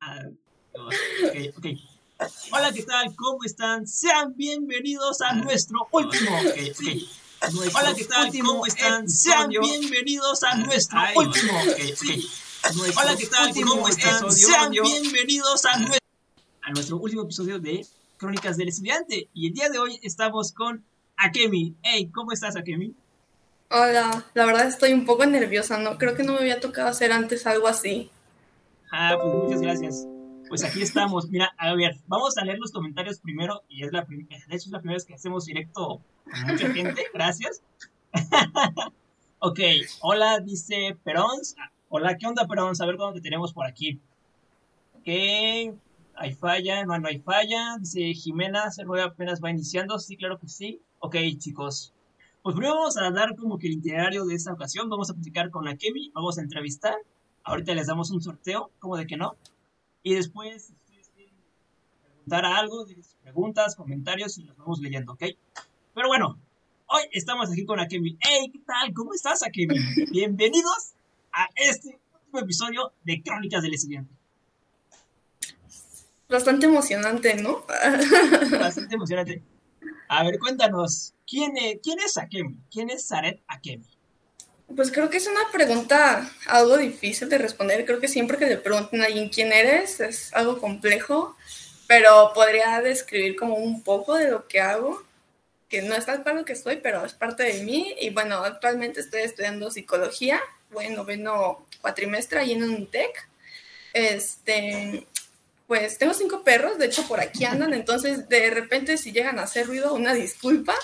Ah, okay, okay. Hola, ¿qué tal? ¿Cómo están? Sean bienvenidos a nuestro último. Okay, okay. Hola, ¿qué tal? ¿Cómo están? Sean bienvenidos a nuestro último. Hola, ¿qué tal? ¿Cómo están? Sean bienvenidos a nuestro, a nuestro último episodio de Crónicas del Estudiante. Y el día de hoy estamos con Akemi. Hey, ¿cómo estás, Akemi? Hola, la verdad estoy un poco nerviosa, ¿no? Creo que no me había tocado hacer antes algo así. Ah, pues muchas gracias. Pues aquí estamos. Mira, a ver, vamos a leer los comentarios primero. Y es la de hecho, es la primera vez que hacemos directo con mucha gente. Gracias. ok, hola, dice Perons. Hola, ¿qué onda, Perons? A ver cuándo te tenemos por aquí. Ok, hay falla, no, no hay falla. Dice Jimena, se rueda apenas va iniciando. Sí, claro que sí. Ok, chicos. Pues primero vamos a dar como que el itinerario de esta ocasión. Vamos a platicar con la Kemi, vamos a entrevistar. Ahorita les damos un sorteo, como de que no. Y después, si ustedes quieren preguntar algo, preguntas, comentarios y los vamos leyendo, ¿ok? Pero bueno, hoy estamos aquí con Akemi. Hey, ¿qué tal? ¿Cómo estás, Akemi? Bienvenidos a este último episodio de Crónicas del Estudiante. Bastante emocionante, ¿no? Bastante emocionante. A ver, cuéntanos, ¿quién es, quién es Akemi? ¿Quién es Zaret Akemi? Pues creo que es una pregunta algo difícil de responder. Creo que siempre que le pregunten a alguien quién eres es algo complejo, pero podría describir como un poco de lo que hago, que no es tal cual que estoy, pero es parte de mí. Y bueno, actualmente estoy estudiando psicología, bueno, noveno cuatrimestre ahí en UNITEC. Este, pues tengo cinco perros, de hecho por aquí andan, entonces de repente si llegan a hacer ruido, una disculpa.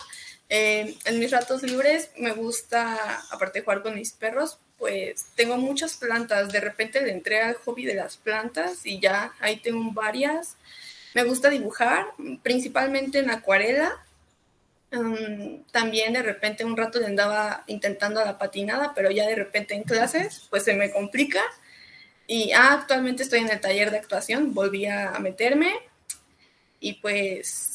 Eh, en mis ratos libres me gusta, aparte de jugar con mis perros, pues tengo muchas plantas. De repente le entré al hobby de las plantas y ya ahí tengo varias. Me gusta dibujar, principalmente en acuarela. Um, también de repente un rato le andaba intentando la patinada, pero ya de repente en clases pues se me complica. Y ah, actualmente estoy en el taller de actuación, volví a meterme y pues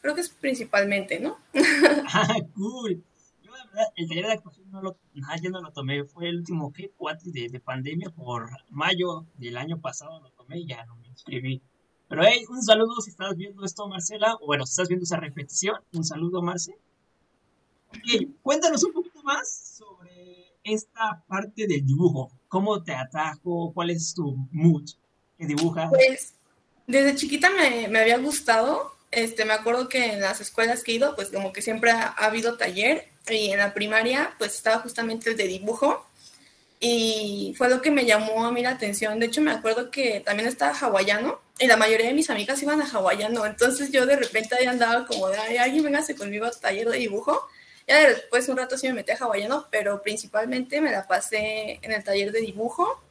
Creo que es principalmente, ¿no? ah, cool. Yo, la verdad, el taller de actuación no lo, yo no lo tomé. Fue el último, ¿qué? Cuatro de, de pandemia por mayo del año pasado lo tomé y ya no me inscribí. Pero hey, un saludo si estás viendo esto, Marcela. O bueno, si estás viendo esa repetición, un saludo, Marce. Ok, cuéntanos un poquito más sobre esta parte del dibujo. ¿Cómo te atrajo? ¿Cuál es tu mood que dibujas? Pues desde chiquita me, me había gustado este, me acuerdo que en las escuelas que he ido, pues como que siempre ha, habido taller y en la primaria pues estaba justamente el de dibujo y fue lo que me llamó a mí la atención. De hecho me acuerdo que también estaba hawaiano y la mayoría de mis amigas iban a hawaiano, entonces yo de repente ahí andaba como de, ay, alguien véngase conmigo a taller de dibujo. Ya después un rato sí me metí a hawaiano, pero principalmente me la pasé en el taller de dibujo.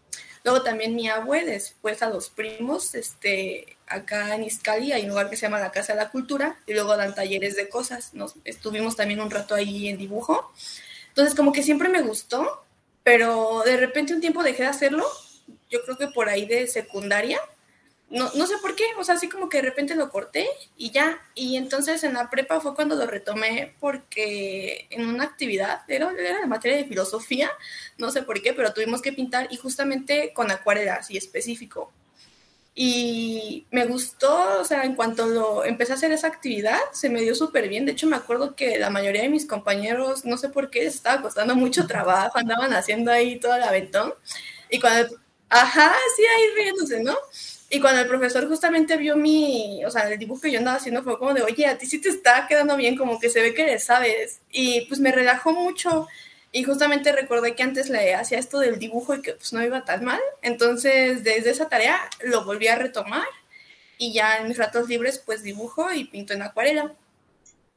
Luego también mi abue, después a los primos, este, acá en Izcali hay un lugar que se llama la Casa de la Cultura y luego dan talleres de cosas. Nos estuvimos también un rato ahí en dibujo. Entonces como que siempre me gustó, pero de repente un tiempo dejé de hacerlo. Yo creo que por ahí de secundaria. No, no sé por qué, o sea, así como que de repente lo corté y ya. Y entonces en la prepa fue cuando lo retomé porque en una actividad, era, era la materia de filosofía, no sé por qué, pero tuvimos que pintar y justamente con acuarelas y específico y me gustó, o sea, en cuanto lo empecé a hacer esa actividad, se me dio súper bien. De hecho, me acuerdo que la mayoría de mis compañeros, no sé por qué, les estaba costando mucho trabajo, andaban haciendo ahí todo el aventón. Y cuando, ajá, sí, ahí riéndose, ¿no? Y cuando el profesor justamente vio mi, o sea, el dibujo que yo andaba haciendo, fue como de, oye, a ti sí te está quedando bien, como que se ve que le sabes. Y pues me relajó mucho. Y justamente recordé que antes le hacía esto del dibujo y que pues no iba tan mal. Entonces, desde esa tarea lo volví a retomar y ya en mis ratos libres pues dibujo y pinto en acuarela.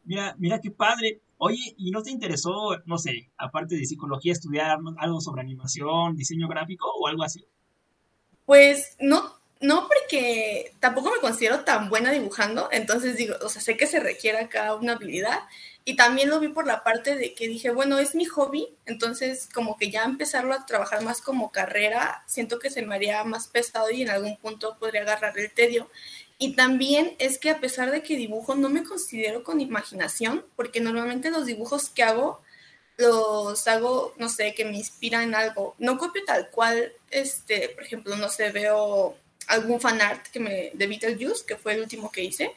Mira, mira qué padre. Oye, ¿y no te interesó, no sé, aparte de psicología, estudiar algo sobre animación, diseño gráfico o algo así? Pues no, no porque tampoco me considero tan buena dibujando, entonces digo, o sea, sé que se requiere acá una habilidad, y también lo vi por la parte de que dije, bueno, es mi hobby, entonces como que ya empezarlo a trabajar más como carrera, siento que se me haría más pesado y en algún punto podría agarrar el tedio. Y también es que a pesar de que dibujo, no me considero con imaginación, porque normalmente los dibujos que hago los hago, no sé, que me inspiran en algo. No copio tal cual, este, por ejemplo, no sé, veo algún fanart que me, de Beetlejuice, que fue el último que hice,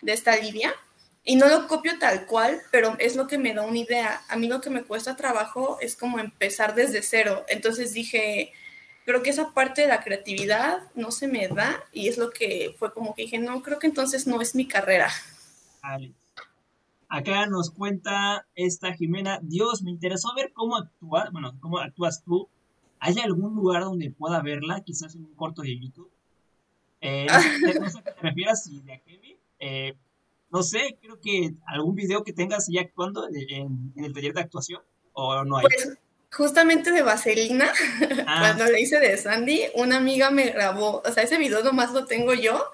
de esta Lidia. Y no lo copio tal cual, pero es lo que me da una idea. A mí lo que me cuesta trabajo es como empezar desde cero. Entonces dije, creo que esa parte de la creatividad no se me da y es lo que fue como que dije, no, creo que entonces no es mi carrera. Acá nos cuenta esta Jimena, Dios, me interesó ver cómo actúa, bueno, cómo actúas tú. ¿Hay algún lugar donde pueda verla? Quizás en un corto de YouTube. Eh, no, sé a qué te refieras, si de Kevin. Eh, no sé, creo que algún video que tengas ya actuando en, el taller de actuación, o no hay. Pues, justamente de Vaselina, ah. cuando le hice de Sandy, una amiga me grabó, o sea, ese video nomás lo tengo yo,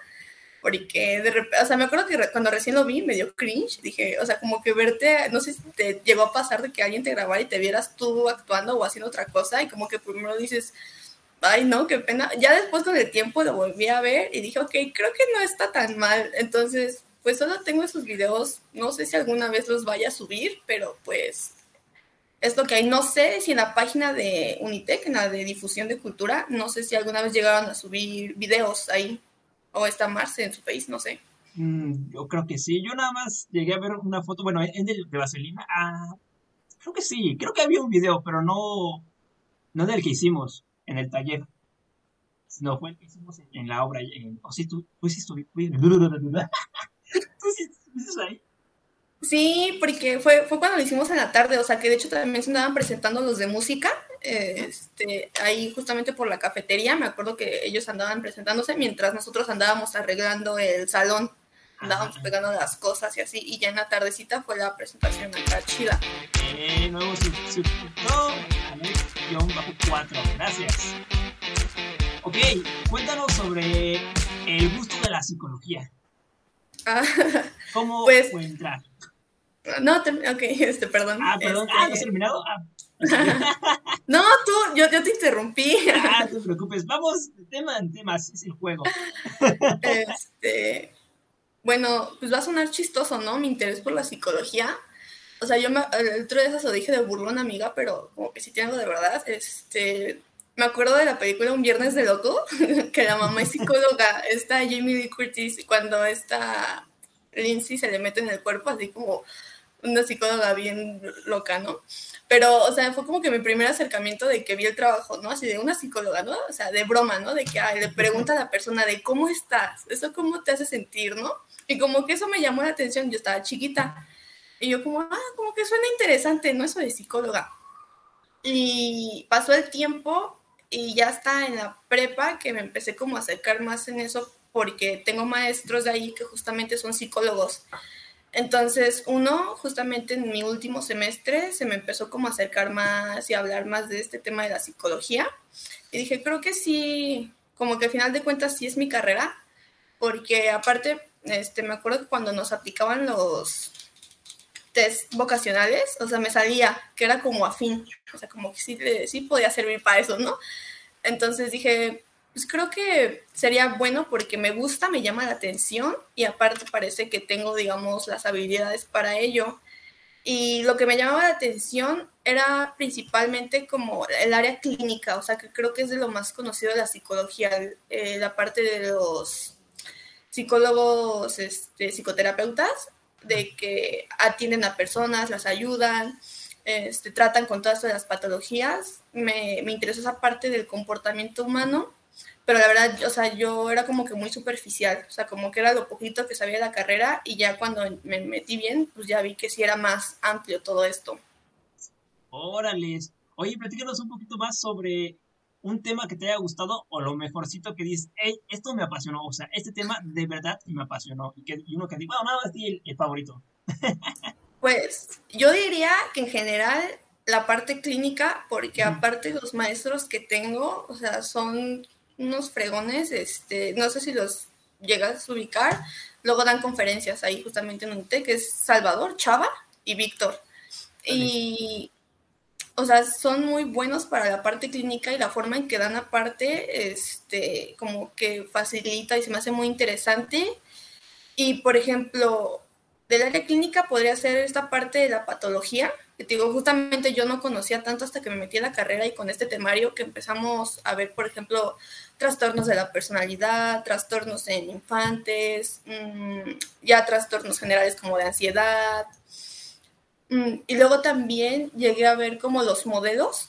porque de repente, o sea, me acuerdo que cuando recién lo vi me dio cringe, dije, o sea, como que verte, no sé si te llegó a pasar de que alguien te grabara y te vieras tú actuando o haciendo otra cosa, y como que primero dices, ay, no, qué pena. Ya después con el tiempo lo volví a ver y dije, ok, creo que no está tan mal, entonces, pues solo tengo esos videos, no sé si alguna vez los vaya a subir, pero pues es lo que hay. No sé si en la página de Unitec, en la de difusión de cultura, no sé si alguna vez llegaron a subir videos ahí o está Marce en su face, no sé. Mm, yo creo que sí. Yo nada más llegué a ver una foto, bueno, en de, Vaselina. Ah, creo que sí. Creo que había un video, pero no, no del que hicimos en el taller. No, fue el que hicimos en, la obra. o sí, tú, sí estuviste. ¿Tú sí porque fue, fue cuando lo hicimos en la tarde, o sea que de hecho también se andaban presentando los de música, este, ahí justamente por la cafetería, me acuerdo que ellos andaban presentándose mientras nosotros andábamos arreglando el salón, andábamos pegando las cosas y así, y ya en la tardecita fue la presentación acá chida. Eh, nuevo suscriptor, bajo 4 gracias. Ok, cuéntanos sobre el gusto de la psicología. Ah, ¿Cómo pues, entrar? No, ok, este, perdón. Ah, perdón. Ah, ¿no has este, terminado? Ah. no, tú, yo, yo, te interrumpí. Ah, no te preocupes. Vamos tema en temas, es el juego. este, bueno, pues va a sonar chistoso, ¿no? Mi interés por la psicología. O sea, yo me, el otro día se lo dije de burlón, amiga, pero como que sí tiene algo de verdad. Este, me acuerdo de la película Un Viernes de Loco, que la mamá es psicóloga, está Jamie Lee Curtis, cuando esta Lindsay se le mete en el cuerpo, así como una psicóloga bien loca, ¿no? Pero, o sea, fue como que mi primer acercamiento de que vi el trabajo, ¿no? Así de una psicóloga, ¿no? O sea, de broma, ¿no? De que le pregunta a la persona de cómo estás, eso cómo te hace sentir, ¿no? Y como que eso me llamó la atención, yo estaba chiquita. Y yo como, ah, como que suena interesante, ¿no? Eso de psicóloga. Y pasó el tiempo y ya está en la prepa que me empecé como a acercar más en eso porque tengo maestros de ahí que justamente son psicólogos. Entonces, uno, justamente en mi último semestre, se me empezó como a acercar más y a hablar más de este tema de la psicología. Y dije, creo que sí, como que al final de cuentas sí es mi carrera, porque aparte, este, me acuerdo que cuando nos aplicaban los test vocacionales, o sea, me salía que era como afín, o sea, como que sí, sí podía servir para eso, ¿no? Entonces dije, pues creo que sería bueno porque me gusta, me llama la atención y aparte parece que tengo, digamos, las habilidades para ello. Y lo que me llamaba la atención era principalmente como el área clínica, o sea, que creo que es de lo más conocido de la psicología, eh, la parte de los psicólogos, este, psicoterapeutas, de que atienden a personas, las ayudan, este, tratan con todas las patologías. Me, me interesó esa parte del comportamiento humano pero la verdad, o sea, yo era como que muy superficial, o sea, como que era lo poquito que sabía de la carrera y ya cuando me metí bien, pues ya vi que sí era más amplio todo esto. Órale. Oye, platícanos un poquito más sobre un tema que te haya gustado o lo mejorcito que dices, hey, esto me apasionó, o sea, este tema de verdad me apasionó y, que, uno que diga, bueno, nada más el, el favorito. pues yo diría que en general la parte clínica, porque aparte los maestros que tengo, o sea, son unos fregones, este, no sé si los llegas a ubicar, luego dan conferencias ahí justamente en un té, que es Salvador, Chava y Víctor. Y, o sea, son muy buenos para la parte clínica y la forma en que dan aparte, este, como que facilita y se me hace muy interesante. Y, por ejemplo, del área clínica podría ser esta parte de la patología, que te digo, justamente yo no conocía tanto hasta que me metí en la carrera y con este temario que empezamos a ver, por ejemplo, trastornos de la personalidad, trastornos en infantes, mm, ya trastornos generales como de ansiedad. Mm, y luego también llegué a ver como los modelos,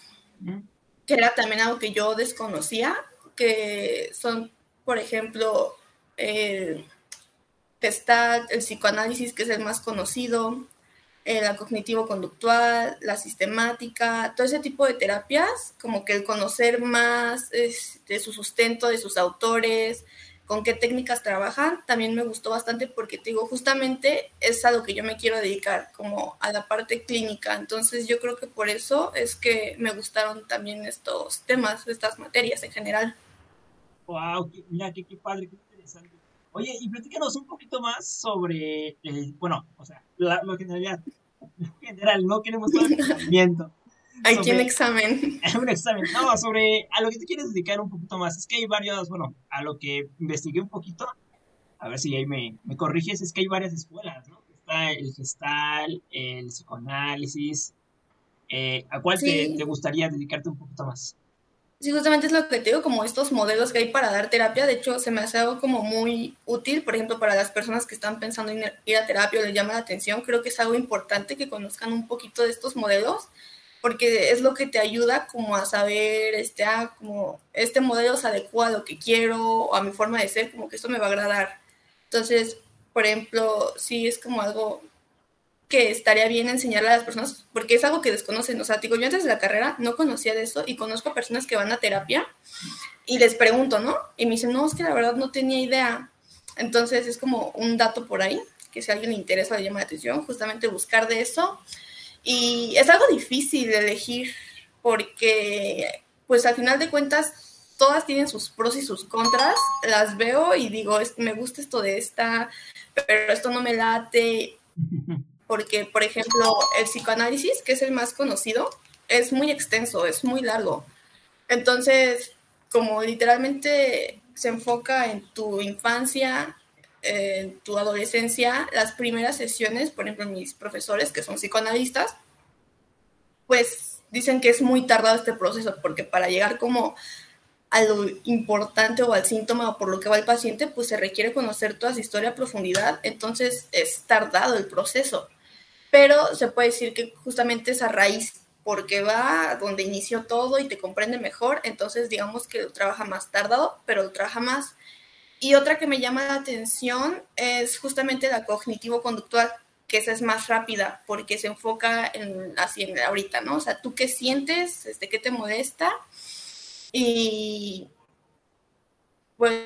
que era también algo que yo desconocía, que son, por ejemplo, el está el psicoanálisis, que es el más conocido, la cognitivo-conductual, la sistemática, todo ese tipo de terapias, como que el conocer más de su sustento, de sus autores, con qué técnicas trabajan, también me gustó bastante porque te digo, justamente es a lo que yo me quiero dedicar, como a la parte clínica. Entonces yo creo que por eso es que me gustaron también estos temas, estas materias en general. Wow, mira, qué, qué padre, qué interesante. Oye, y platícanos un poquito más sobre, bueno, o sea, lo que en realidad, en general, no queremos todo el conocimiento. Aquí un examen. un examen. No, sobre a lo que te quieres dedicar un poquito más. Es que hay varios, bueno, a lo que investigué un poquito, a ver si ahí me, me corriges, es que hay varias escuelas, ¿no? Está el gestal, el psicoanálisis. Eh, ¿A cuál te, te gustaría dedicarte un poquito más? Sí, justamente es lo que te digo, como estos modelos que hay para dar terapia, de hecho se me hace algo como muy útil, por ejemplo, para las personas que están pensando en ir a terapia o les llama la atención, creo que es algo importante que conozcan un poquito de estos modelos, porque es lo que te ayuda como a saber, este, ah, como este modelo se adecua a lo que quiero o a mi forma de ser, como que esto me va a agradar. Entonces, por ejemplo, sí es como algo que estaría bien enseñarle a las personas, porque es algo que desconocen. O sea, digo, yo antes de la carrera no conocía de eso y conozco a personas que van a terapia y les pregunto, ¿no? Y me dicen, no, es que la verdad no tenía idea. Entonces es como un dato por ahí, que si a alguien le interesa le llama la atención, justamente buscar de eso. Y es algo difícil de elegir, porque pues al final de cuentas todas tienen sus pros y sus contras. Las veo y digo, me gusta esto de esta, pero esto no me late porque, por ejemplo, el psicoanálisis, que es el más conocido, es muy extenso, es muy largo. Entonces, como literalmente se enfoca en tu infancia, en tu adolescencia, las primeras sesiones, por ejemplo, mis profesores que son psicoanalistas, pues dicen que es muy tardado este proceso, porque para llegar como a lo importante o al síntoma o por lo que va el paciente, pues se requiere conocer toda su historia a profundidad, entonces es tardado el proceso pero se puede decir que justamente esa raíz porque va donde inició todo y te comprende mejor, entonces digamos que trabaja más tardado, pero lo trabaja más. Y otra que me llama la atención es justamente la cognitivo-conductual, que esa es más rápida porque se enfoca en así en ahorita, ¿no? O sea, tú qué sientes, este, qué te molesta y pues,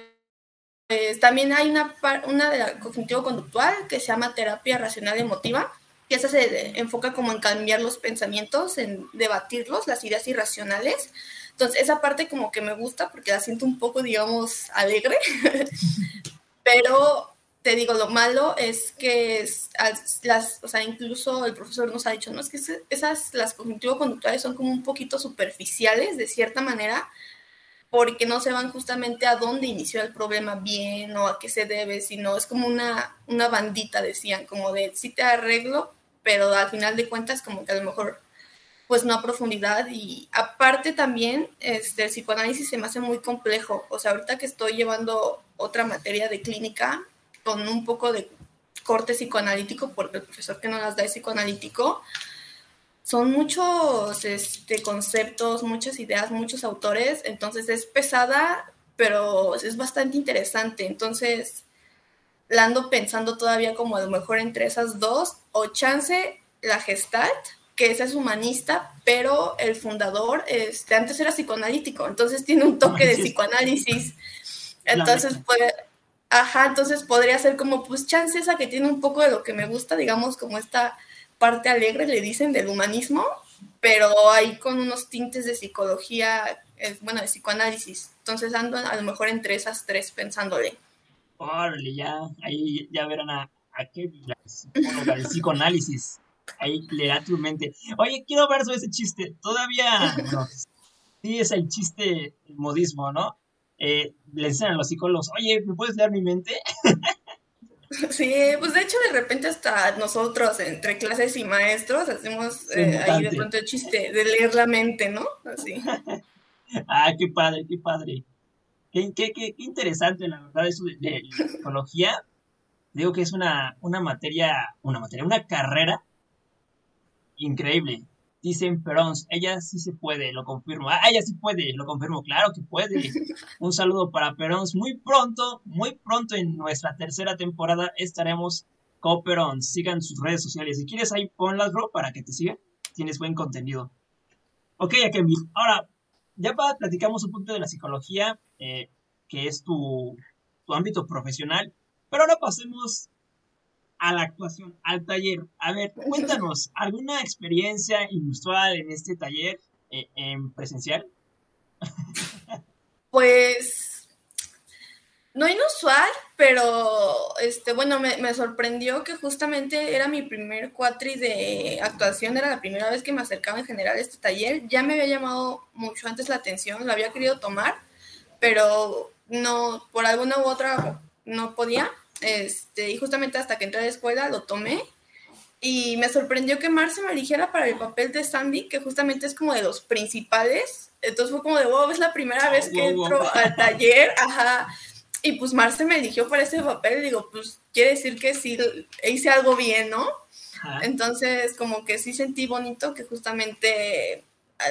también hay una, una de la cognitivo-conductual que se llama terapia racional emotiva, que esa se enfoca como en cambiar los pensamientos, en debatirlos, las ideas irracionales. Entonces, esa parte como que me gusta porque la siento un poco, digamos, alegre, pero te digo, lo malo es que las, o sea, incluso el profesor nos ha dicho, no, es que esas, las cognitivo-conductuales son como un poquito superficiales, de cierta manera, porque no se van justamente a dónde inició el problema bien o a qué se debe, sino es como una, una bandita, decían, como de sí te arreglo, pero al final de cuentas como que a lo mejor pues no a profundidad. Y aparte también este, el psicoanálisis se me hace muy complejo, o sea, ahorita que estoy llevando otra materia de clínica con un poco de corte psicoanalítico, porque el profesor que nos las da es psicoanalítico, son muchos este, conceptos, muchas ideas, muchos autores, entonces es pesada, pero es bastante interesante. Entonces, la ando pensando todavía como a lo mejor entre esas dos, o chance la Gestalt, que es humanista, pero el fundador este, antes era psicoanalítico, entonces tiene un toque de psicoanálisis. Entonces ajá, entonces podría ser como, pues chance esa que tiene un poco de lo que me gusta, digamos, como esta parte alegre, le dicen, del humanismo, pero ahí con unos tintes de psicología, bueno, de psicoanálisis. Entonces ando a lo mejor entre esas tres pensándole. Órale, ya, ahí ya verán a, a qué la el psicoanálisis. Ahí le da tu mente. Oye, quiero ver sobre ese chiste. Todavía, no, sí es el chiste, el modismo, ¿no? Eh, le enseñan a los psicólogos, oye, ¿me puedes leer mi mente? Sí, pues de hecho de repente hasta nosotros entre clases y maestros hacemos eh, ahí de pronto el chiste de leer la mente, ¿no? Así. ah, qué padre, qué padre. Qué, qué, qué, interesante, la verdad, eso de, psicología. Digo que es una, una materia, una materia, una carrera increíble. Dicen Perons, ella sí se puede, lo confirmo. Ah, ella sí puede, lo confirmo, claro que puede. Un saludo para Perons. Muy pronto, muy pronto en nuestra tercera temporada estaremos con Perons. Sigan sus redes sociales. Si quieres ahí ponlas, bro, para que te sigan. Tienes buen contenido. Ok, Akemi. Ahora, ya platicamos un poquito de la psicología, eh, que es tu, tu ámbito profesional. Pero ahora pasemos a la actuación, al taller. A ver, cuéntanos, ¿alguna experiencia inusual en este taller eh, en presencial? Pues no inusual, pero este, bueno, me, sorprendió que justamente era mi primer cuatri de actuación, era la primera vez que me acercaba en general a este taller. Ya me había llamado mucho antes la atención, lo había querido tomar, pero no, por alguna u otra no podía. Este, y justamente hasta que entré a la escuela lo tomé y me sorprendió que Marce me eligiera para el papel de Sandy, que justamente es como de los principales. Entonces fue como de, wow, es la primera vez que entro al taller, ajá. Y pues Marce me eligió para ese papel y digo, pues quiere decir que sí hice algo bien, ¿no? Entonces como que sí sentí bonito que justamente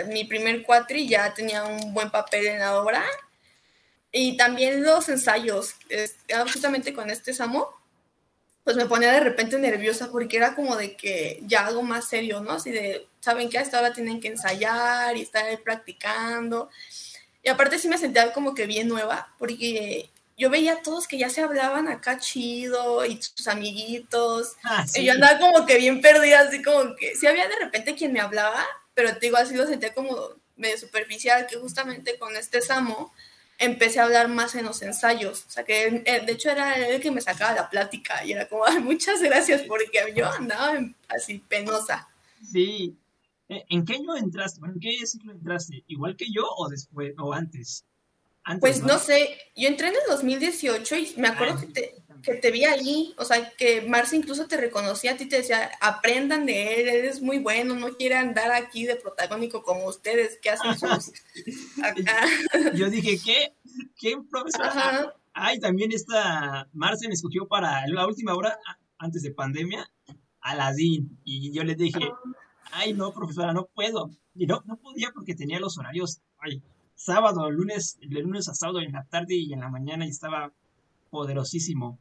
mi primer cuatri ya tenía un buen papel en la obra y también los ensayos, ah, justamente con este Samo, pues me ponía de repente nerviosa porque era como de que ya algo más serio, ¿no? Así de, ¿saben qué? Hasta ahora tienen que ensayar y estar practicando. Y aparte sí me sentía como que bien nueva, porque yo veía a todos que ya se hablaban acá chido y sus amiguitos. Ah, y yo andaba como que bien perdida, así como que sí había de repente quien me hablaba, pero te digo, así lo sentía como medio superficial, que justamente con este Samo empecé a hablar más en los ensayos. O sea, que eh, de hecho era él que me sacaba la plática y era como, muchas gracias porque yo andaba así penosa. Sí. Eh, ¿En qué año entraste? ¿En qué ciclo entraste? ¿Igual que yo o después o antes? pues ¿no? sé, yo entré en el 2018 y me acuerdo que te, que te vi ahí, o sea, que Marce incluso te reconocía a ti, te decía, aprendan de él, él es muy bueno, no quiere andar aquí de protagónico como ustedes que hacen sus... Yo dije, ¿qué? ¿Quién, profesor? Ay, también esta Marce me escogió para la última hora, antes de pandemia, Aladín, y yo le dije, ay, no, profesora, no puedo. Y no, no podía porque tenía los horarios, ay, sábado, lunes, de lunes a sábado en la tarde y en la mañana y estaba poderosísimo.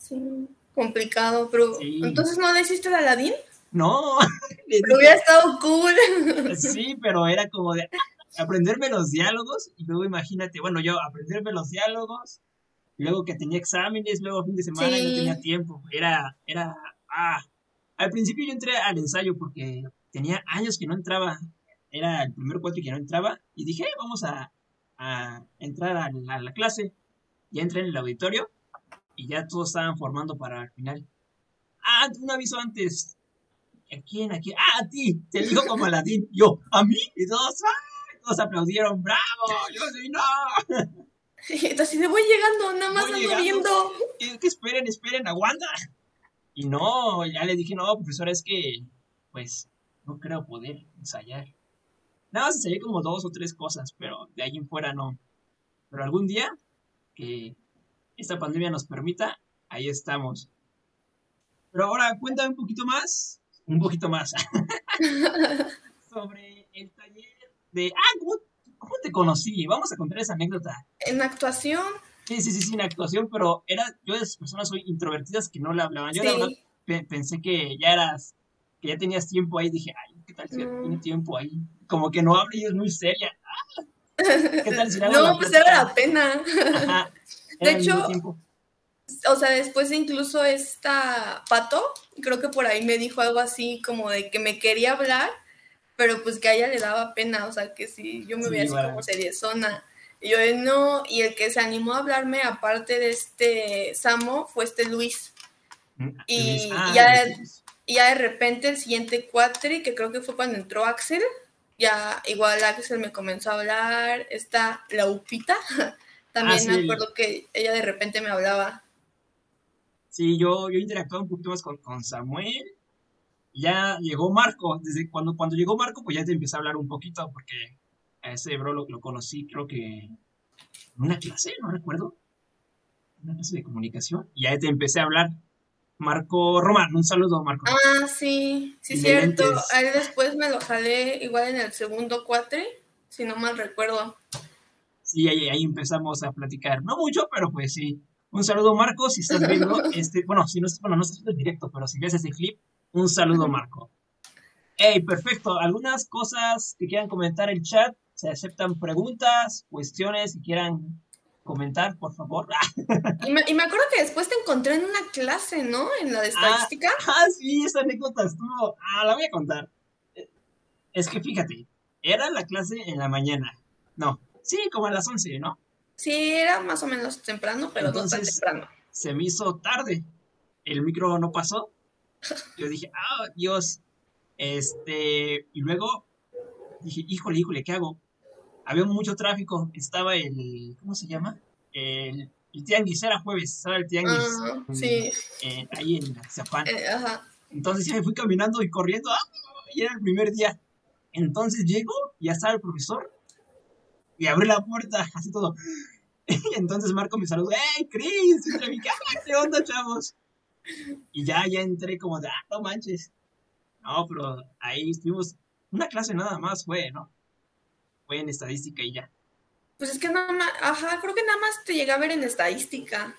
Sí, complicado, pero entonces no le hiciste el Aladín? No. Pero hubiera estado cool. Sí, pero era como de aprenderme los diálogos y luego imagínate, bueno, yo aprenderme los diálogos, luego que tenía exámenes, luego fin de semana y no tenía tiempo. Era, era, ah. Al principio yo entré al ensayo porque tenía años que no entraba. Era el primer cuatro que no entraba y dije, vamos a, a entrar a la clase. Ya entré en el auditorio y ya todos estaban formando para el final. Ah, un aviso antes. ¿A quién? ¿A quién? Ah, a ti. Te digo como Aladín. Yo, ¿a mí? Y todos, ¡ah! Todos aplaudieron. ¡Bravo! Yo sí, no. Entonces me voy llegando, nada más ando viendo. Que esperen, esperen, aguanta. Y no, ya le dije, no, profesora, es que, pues, no creo poder ensayar. Nada más ensayé como dos o tres cosas, pero de ahí en fuera no. Pero algún día que esta pandemia nos permita, ahí estamos. Pero ahora cuéntame un poquito más, un poquito más, sobre el taller de... Ah, ¿cómo, te conocí? Vamos a contar esa anécdota. En actuación. Sí, sí, sí, sí, en actuación, pero era, yo de esas personas soy introvertidas que no le hablaban. Yo la verdad pensé que ya eras, que ya tenías tiempo ahí, dije, ay, ¿qué tal si tiene tiempo ahí? Como que no habla y es muy seria. Ah, no, pues era la pena. De hecho, o sea, después de incluso esta Pato, creo que por ahí me dijo algo así como de que me quería hablar, pero pues que a ella le daba pena, o sea, que si yo me veía así como seriezona. Y yo no, y el que se animó a hablarme, aparte de este Samo, fue este Luis. Mm, y, ah, ya, y ya de repente el siguiente cuatri, que creo que fue cuando entró Axel, ya igual Axel me comenzó a hablar, está la Upita, también ah, me acuerdo que ella de repente me hablaba. Sí, yo, yo interactuaba un poquito más con, con Samuel. Ya llegó Marco. Desde cuando, cuando llegó Marco, pues ya te empecé a hablar un poquito, porque a ese bro lo, lo conocí, creo que en una clase, no recuerdo. Una clase de comunicación. Y ya te empecé a hablar. Marco Román, un saludo, Marco. Ah, sí, sí, cierto. A él después me lo jalé igual en el segundo cuatre, si no mal recuerdo. Sí, ahí, ahí empezamos a platicar. No mucho, pero pues sí. Un saludo, Marco, si estás viendo este, bueno, si no, bueno, no estás viendo el directo, pero si ves este clip, un saludo, Marco. Hey, perfecto. Algunas cosas que quieran comentar en el chat. Se aceptan preguntas, cuestiones que quieran comentar, por favor. Y me, y me acuerdo que después te encontré en una clase, ¿no? En la de estadística. Ah, sí, esa anécdota estuvo. Ah, la voy a contar. Es que fíjate, era la clase en la mañana. No, sí, como a las 11, ¿no? Sí, era más o menos temprano, pero no tan Entonces- temprano. se me hizo tarde. El micro no pasó. Yo dije, ah, Dios. Este, y luego dije, híjole, híjole, ¿qué hago? Había mucho tráfico. Estaba el, ¿cómo se llama? El, el tianguis, era jueves, estaba el tianguis. Ah, sí, eh, ahí en Atizapán. eh, ajá. Entonces ya me fui caminando y corriendo. ¡ah! Y era el primer día. Entonces llego, y ya estaba el profesor. Y abrí la puerta, así todo. Y entonces Marco me saludó. ¡Hey, Chris! "Ah, ¿Qué onda, chavos? Y ya, ya entré como de, ah, no manches. No, pero ahí estuvimos. Una clase nada más fue, ¿no? Fue en estadística y ya. Pues es que nada más, ajá, creo que nada más te llegué a ver en estadística.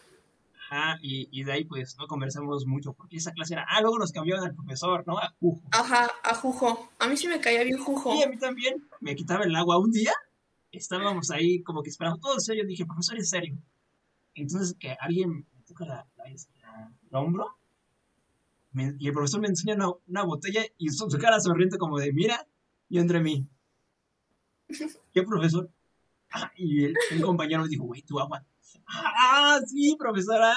Ajá, y, y de ahí pues no conversamos mucho, porque esa clase era. Ah, luego nos cambiaron al profesor, ¿no? A Jujo. Ajá, a Jujo. A mí sí me caía bien Jujo. Y a mí también me quitaba el agua un día. Estábamos ahí como que esperando todo en serio. Dije, profesor, en serio. Entonces que alguien me toca la, la- hombro me- y el profesor me enseña una, una botella y su, su cara sonriente como de, mira, y entre mí. ¿Qué profesor? Ah, y el, un compañero me dijo, güey, tu agua. Ah, sí, profesora.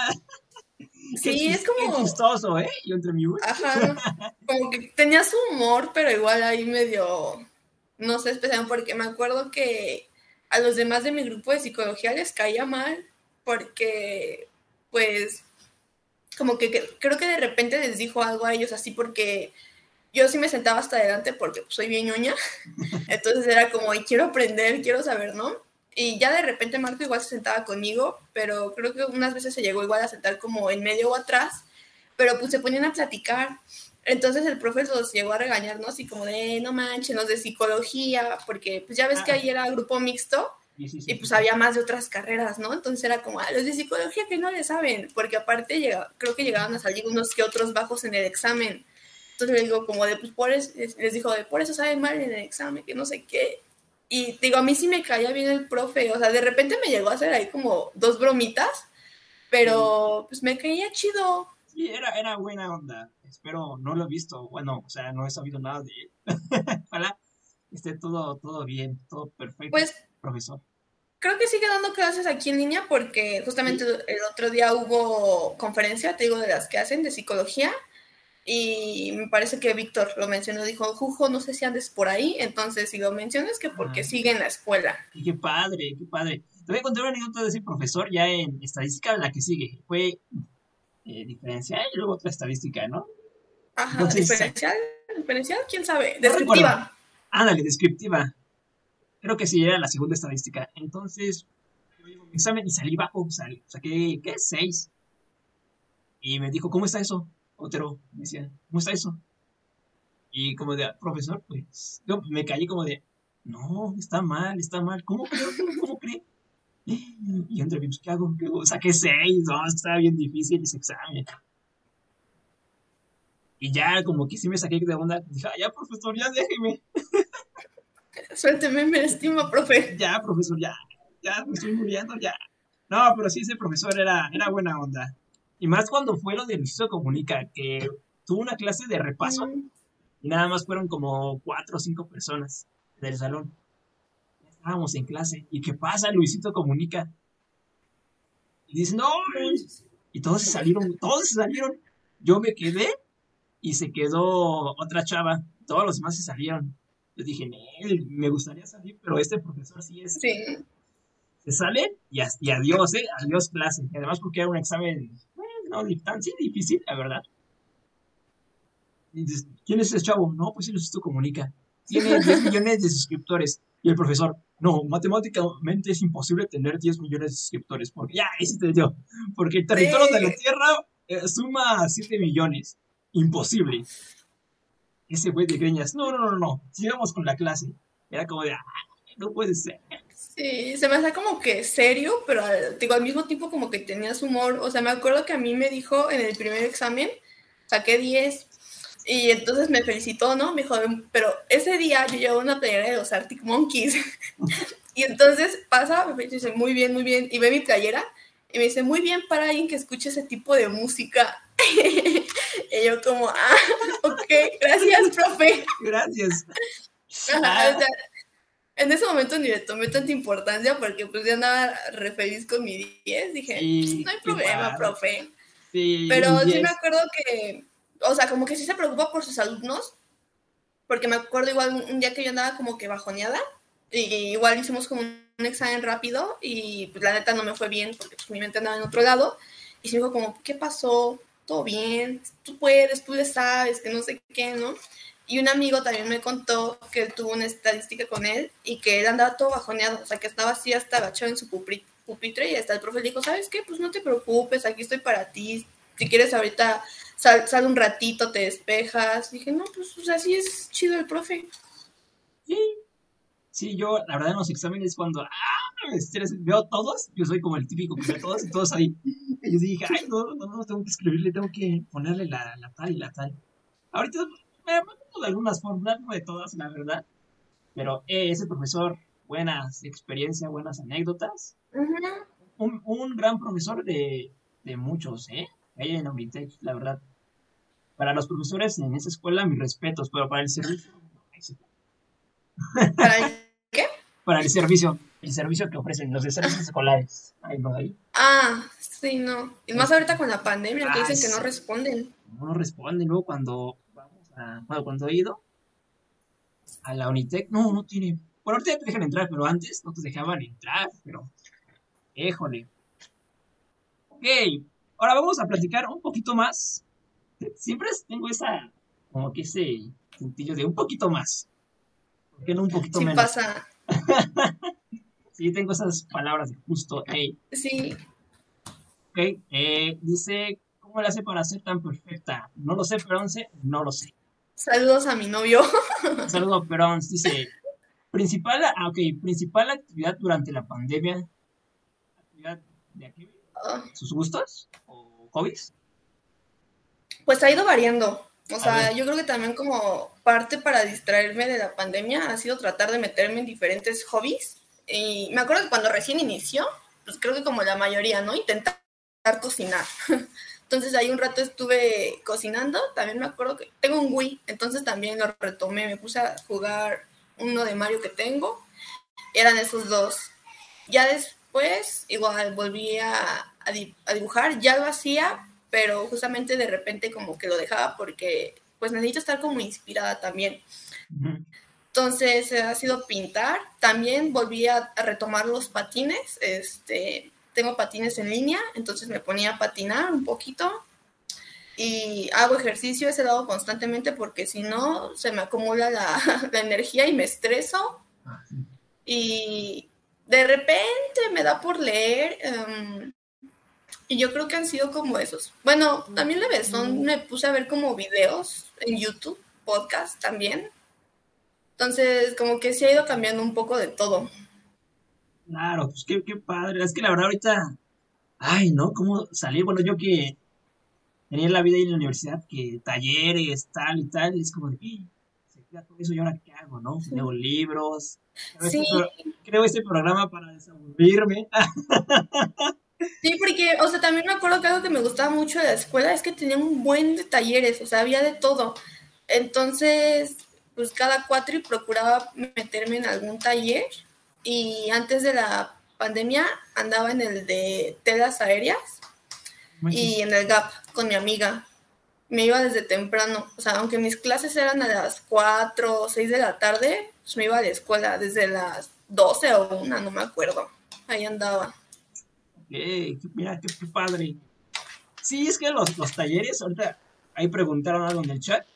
Sí, es como, chistoso, ¿eh? Yo entre mí, güey. ajá, como que tenía su humor, pero igual ahí medio, no sé, especial, porque me acuerdo que a los demás de mi grupo de psicología les caía mal, porque, pues, como que, que- creo que de repente les dijo algo a ellos así, porque yo sí me sentaba hasta adelante porque pues, soy bien ñoña, entonces era como, "Ay, quiero aprender, quiero saber, ¿no? Y ya de repente Marco igual se sentaba conmigo, pero creo que unas veces se llegó igual a sentar como en medio o atrás, pero pues se ponían a platicar. Entonces el profe los llegó a regañar, ¿no? Así como de, no manchen, los de psicología, porque pues ya ves que Ah. ahí era grupo mixto Sí, sí, sí, y pues había más de otras carreras, ¿no? Entonces era como, ah, los de psicología que no le saben, porque aparte llega, creo que llegaban a salir unos que otros bajos en el examen. Entonces le digo como de, pues por eso, les dijo de, por eso saben mal en el examen, que no sé qué. Y digo, a mí sí me caía bien el profe, o sea, de repente me llegó a hacer ahí como dos bromitas, pero pues me caía chido. Sí, era, era buena onda. Espero, no lo he visto. Bueno, o sea, no he sabido nada de él. Ojalá esté todo, todo bien, todo perfecto. Pues profesor. creo que sigue dando clases aquí en línea porque justamente el otro día hubo conferencia, te digo, de las que hacen de psicología. Y me parece que Víctor lo mencionó, dijo, Jujo, no sé si andes por ahí, entonces si lo mencionas que porque Ah. sigue en la escuela. Y qué padre, qué padre. Te voy a contar una anécdota de ese profesor ya en estadística, la que sigue. Fue eh, diferencial y luego otra estadística, ¿no? Ajá, Entonces, diferencial, diferencial, quién sabe, descriptiva. Ándale, descriptiva. Creo que sí era la segunda estadística. Entonces, yo llevo mi examen y salí bajo, salí, saqué, ¿qué? Seis. Y me dijo, ¿cómo está eso? Otero, me decía, ¿cómo está eso? Y como de, "Ah, profesor, pues, yo me caí como de, no, está mal, está mal, ¿cómo cree? ¿Cómo, cómo cree? Y mí, pues, ¿qué hago? ¿Qué hago? Saqué seis, no, estaba bien difícil ese examen. Y ya como que sí me saqué de onda, dije, "Ah, ya profesor, ya déjeme. Suélteme, me estima, profe. ya, profesor, ya, ya me estoy muriendo, ya. No, pero sí, ese profesor era, era buena onda. Y más cuando fue lo de Luisito Comunica, que tuvo una clase de repaso Mm, y nada más fueron como cuatro o cinco personas del salón. Estábamos en clase. ¿Y qué pasa, Luisito Comunica? Y dicen, no, y todos se salieron, todos se salieron. Yo me quedé y se quedó otra chava. Todos los demás se salieron. Yo dije, Nel, me gustaría salir, pero este profesor sí es. Sí, Se salen y, y adiós, ¿eh? Adiós clase. Y además porque era un examen, bueno, no, tan sí, difícil, la verdad. ¿quién es ese chavo? No, pues él esto comunica. Tiene 10 millones de suscriptores. Y el profesor, no, matemáticamente es imposible tener 10 millones de suscriptores. Porque ya, ese te dio. Porque el territorio de la Tierra eh, suma 7 millones. Imposible. Ese güey de greñas, no, no, no, no, sigamos con la clase. Era como de, ah, no puede ser. Sí, se me hacía como que serio, pero digo, al mismo tiempo como que tenías humor. O sea, me acuerdo que a mí me dijo en el primer examen, saqué 10, y entonces me felicitó, ¿no? Me dijo, pero ese día yo llevo una playera de los Arctic Monkeys. y entonces pasa, me dice, muy bien, muy bien, y ve mi playera y me dice, muy bien para alguien que escuche ese tipo de música. y yo como, ah, ok, gracias, profe. Gracias. en ese momento ni le tomé tanta importancia porque pues ya andaba re feliz con mi 10. Dije, pues, no hay problema, profe. Sí, Pero sí me acuerdo que o sea, como que sí se preocupa por sus alumnos, porque me acuerdo igual un día que yo andaba como que bajoneada, y igual hicimos como un examen rápido, y pues la neta no me fue bien, porque pues mi mente andaba en otro lado, y se dijo como, ¿qué pasó? ¿Todo bien? Tú puedes, tú le sabes, que no sé qué, ¿no? Y un amigo también me contó que tuvo una estadística con él y que él andaba todo bajoneado, o sea, que estaba así hasta agachado en su pupitre y hasta el profe le dijo, ¿sabes qué? Pues no te preocupes, aquí estoy para ti. Si quieres ahorita sal, un ratito, te despejas. Dije, no, pues o así es chido el profe. Sí. Sí, yo, la verdad, en los exámenes, cuando ah, veo todos, yo soy como el típico que ve todos y todos ahí. Y yo dije, ay, no, no, no, tengo que escribirle, tengo que ponerle la, la tal y la tal. Ahorita me de algunas fórmulas, no de todas, la verdad. Pero eh, ese profesor, buenas experiencias, buenas anécdotas. un, un, gran profesor de, de muchos, ¿eh? Ahí en Unitech, la verdad. Para los profesores en esa escuela, mis respetos, pero para el servicio. ¿Para el qué? Para el servicio, el servicio que ofrecen los de servicios escolares. Ahí no, ahí. Ah, sí, no. Y más ahorita con la pandemia, que dicen que no responden. No responden, luego cuando vamos a. Bueno, cuando he ido a la Unitec, no, no tiene. Bueno, ahorita te dejan entrar, pero antes no te dejaban entrar, pero. Éjole. Ok, ahora vamos a platicar un poquito más siempre tengo esa, como que ese puntillo de un poquito más. ¿Por qué no un poquito sí menos? pasa. sí, tengo esas palabras de justo, hey. Sí. Ok, eh, dice, ¿cómo le hace para ser tan perfecta? No lo sé, pero no lo sé. Saludos a mi novio. Saludos, Perón. Dice, principal, ah, ok, principal actividad durante la pandemia. ¿Actividad de aquí? Ah. ¿Sus gustos hobbies? Pues ha ido variando. O sea, yo creo que también como parte para distraerme de la pandemia ha sido tratar de meterme en diferentes hobbies. Y me acuerdo que cuando recién inició, pues creo que como la mayoría, ¿no? Intentar cocinar. Entonces ahí un rato estuve cocinando. También me acuerdo que tengo un Wii, entonces también lo retomé. Me puse a jugar uno de Mario que tengo. Eran esos dos. Ya después, igual volví a, a dibujar. Ya lo hacía, pero justamente de repente como que lo dejaba porque pues necesito estar como inspirada también. Entonces ha sido pintar, también volví a, retomar los patines, este, tengo patines en línea, entonces me ponía a patinar un poquito y hago ejercicio ese lado constantemente porque si no se me acumula la, energía y me estreso. Ah, y de repente me da por leer, em, y yo creo que han sido como esos. Bueno, también le son, me puse a ver como videos en YouTube, podcast también. Entonces, como que se ha ido cambiando un poco de todo. Claro, pues qué, qué padre. Es que la verdad ahorita, ay, ¿no? ¿Cómo salir? Bueno, yo que tenía la vida ahí en la universidad, que talleres, tal y tal, es como de, se queda todo eso y ahora qué hago, ¿no? Leo libros. Sí. creo este programa para desaburrirme. Sí, porque, o sea, también me acuerdo que algo que me gustaba mucho de la escuela es que tenía un buen de talleres, o sea, había de todo. Entonces, pues cada cuatro y procuraba meterme en algún taller. Y antes de la pandemia andaba en el de telas aéreas y en el GAP con mi amiga. Me iba desde temprano, o sea, aunque mis clases eran a las 4 o 6 de la tarde, pues me iba a la escuela desde las 12 o 1, no me acuerdo. Ahí andaba mira, qué, padre. Sí, es que los, los talleres, ahorita ahí preguntaron algo en el chat.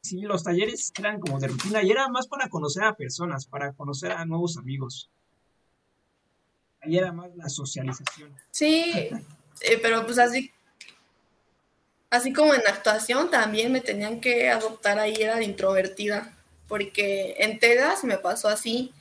Sí, los talleres eran como de rutina y era más para conocer a personas, para conocer a nuevos amigos. Ahí era más la socialización. Sí, eh, pero pues así, así como en actuación también me tenían que adoptar ahí, era de introvertida, porque en TEDAS me pasó así,